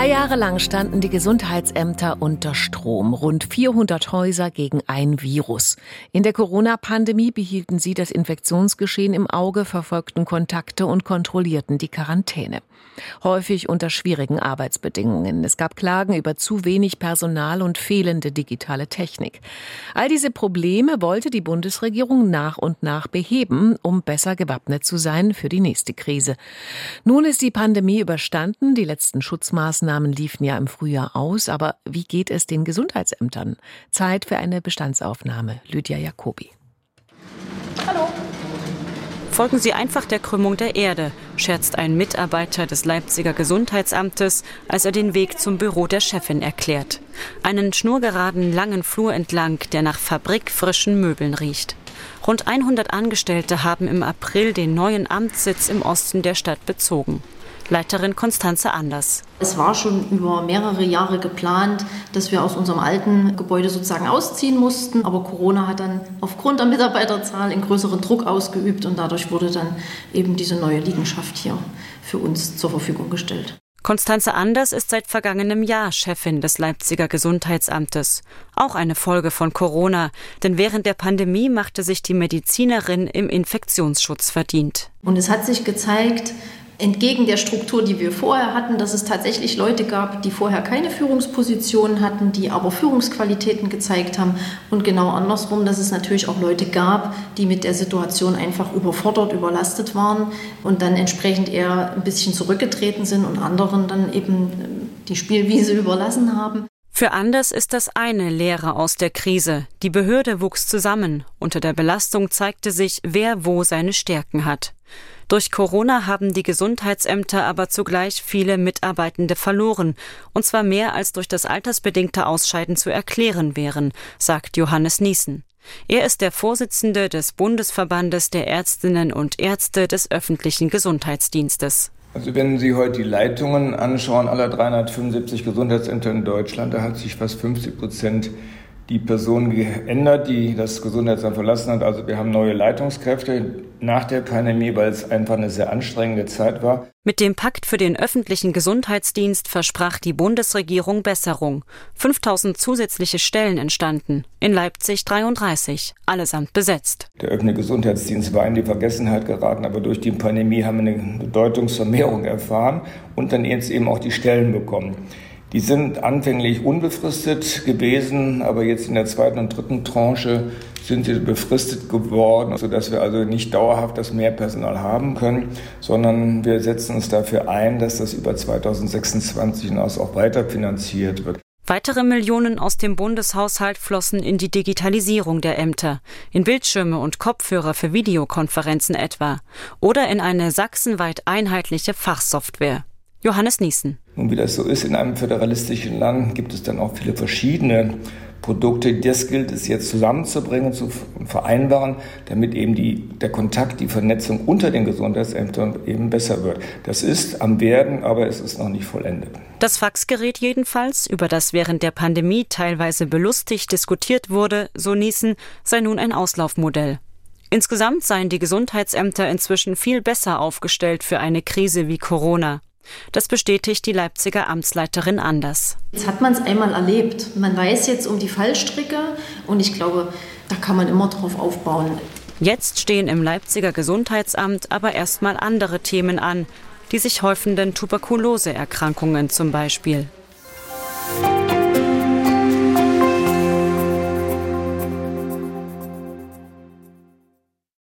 Drei Jahre lang standen die Gesundheitsämter unter Strom. Rund 400 Häuser gegen ein Virus. In der Corona-Pandemie behielten sie das Infektionsgeschehen im Auge, verfolgten Kontakte und kontrollierten die Quarantäne. Häufig unter schwierigen Arbeitsbedingungen. Es gab Klagen über zu wenig Personal und fehlende digitale Technik. All diese Probleme wollte die Bundesregierung nach und nach beheben, um besser gewappnet zu sein für die nächste Krise. Nun ist die Pandemie überstanden. Die letzten Schutzmaßnahmen Maßnahmen liefen ja im Frühjahr aus, aber wie geht es den Gesundheitsämtern? Zeit für eine Bestandsaufnahme. Lydia Jacobi. Hallo. Folgen Sie einfach der Krümmung der Erde, scherzt ein Mitarbeiter des Leipziger Gesundheitsamtes, als er den Weg zum Büro der Chefin erklärt. Einen schnurgeraden langen Flur entlang, der nach fabrikfrischen Möbeln riecht. Rund 100 Angestellte haben im April den neuen Amtssitz im Osten der Stadt bezogen. Leiterin Konstanze Anders. Es war schon über mehrere Jahre geplant, dass wir aus unserem alten Gebäude sozusagen ausziehen mussten. Aber Corona hat dann aufgrund der Mitarbeiterzahl einen größeren Druck ausgeübt und dadurch wurde dann eben diese neue Liegenschaft hier für uns zur Verfügung gestellt. Konstanze Anders ist seit vergangenem Jahr Chefin des Leipziger Gesundheitsamtes. Auch eine Folge von Corona, denn während der Pandemie machte sich die Medizinerin im Infektionsschutz verdient. Und es hat sich gezeigt, entgegen der Struktur, die wir vorher hatten, dass es tatsächlich Leute gab, die vorher keine Führungspositionen hatten, die aber Führungsqualitäten gezeigt haben und genau andersrum, dass es natürlich auch Leute gab, die mit der Situation einfach überfordert, überlastet waren und dann entsprechend eher ein bisschen zurückgetreten sind und anderen dann eben die Spielwiese überlassen haben. Für Anders ist das eine Lehre aus der Krise. Die Behörde wuchs zusammen. Unter der Belastung zeigte sich, wer wo seine Stärken hat. Durch Corona haben die Gesundheitsämter aber zugleich viele Mitarbeitende verloren, und zwar mehr als durch das altersbedingte Ausscheiden zu erklären wären, sagt Johannes Niesen. Er ist der Vorsitzende des Bundesverbandes der Ärztinnen und Ärzte des öffentlichen Gesundheitsdienstes. Also wenn Sie heute die Leitungen anschauen aller 375 Gesundheitsämter in Deutschland, da hat sich fast 50 Prozent die Person geändert, die das Gesundheitsamt verlassen hat. Also wir haben neue Leitungskräfte nach der Pandemie, weil es einfach eine sehr anstrengende Zeit war. Mit dem Pakt für den öffentlichen Gesundheitsdienst versprach die Bundesregierung Besserung. 5000 zusätzliche Stellen entstanden. In Leipzig 33, allesamt besetzt. Der öffentliche Gesundheitsdienst war in die Vergessenheit geraten, aber durch die Pandemie haben wir eine Bedeutungsvermehrung erfahren und dann jetzt eben auch die Stellen bekommen. Die sind anfänglich unbefristet gewesen, aber jetzt in der zweiten und dritten Tranche sind sie befristet geworden, sodass wir also nicht dauerhaft das Mehrpersonal haben können, sondern wir setzen uns dafür ein, dass das über 2026 hinaus auch weiter finanziert wird. Weitere Millionen aus dem Bundeshaushalt flossen in die Digitalisierung der Ämter, in Bildschirme und Kopfhörer für Videokonferenzen etwa oder in eine sachsenweit einheitliche Fachsoftware. Johannes Niesen. Und wie das so ist in einem föderalistischen Land, gibt es dann auch viele verschiedene Produkte. Das gilt es jetzt zusammenzubringen, zu vereinbaren, damit eben die, der Kontakt, die Vernetzung unter den Gesundheitsämtern eben besser wird. Das ist am Werden, aber es ist noch nicht vollendet. Das Faxgerät jedenfalls, über das während der Pandemie teilweise belustigt diskutiert wurde, so Niesen, sei nun ein Auslaufmodell. Insgesamt seien die Gesundheitsämter inzwischen viel besser aufgestellt für eine Krise wie Corona. Das bestätigt die Leipziger Amtsleiterin anders. Jetzt hat man es einmal erlebt. Man weiß jetzt um die Fallstricke und ich glaube, da kann man immer drauf aufbauen. Jetzt stehen im Leipziger Gesundheitsamt aber erstmal andere Themen an, die sich häufenden Tuberkuloseerkrankungen zum Beispiel.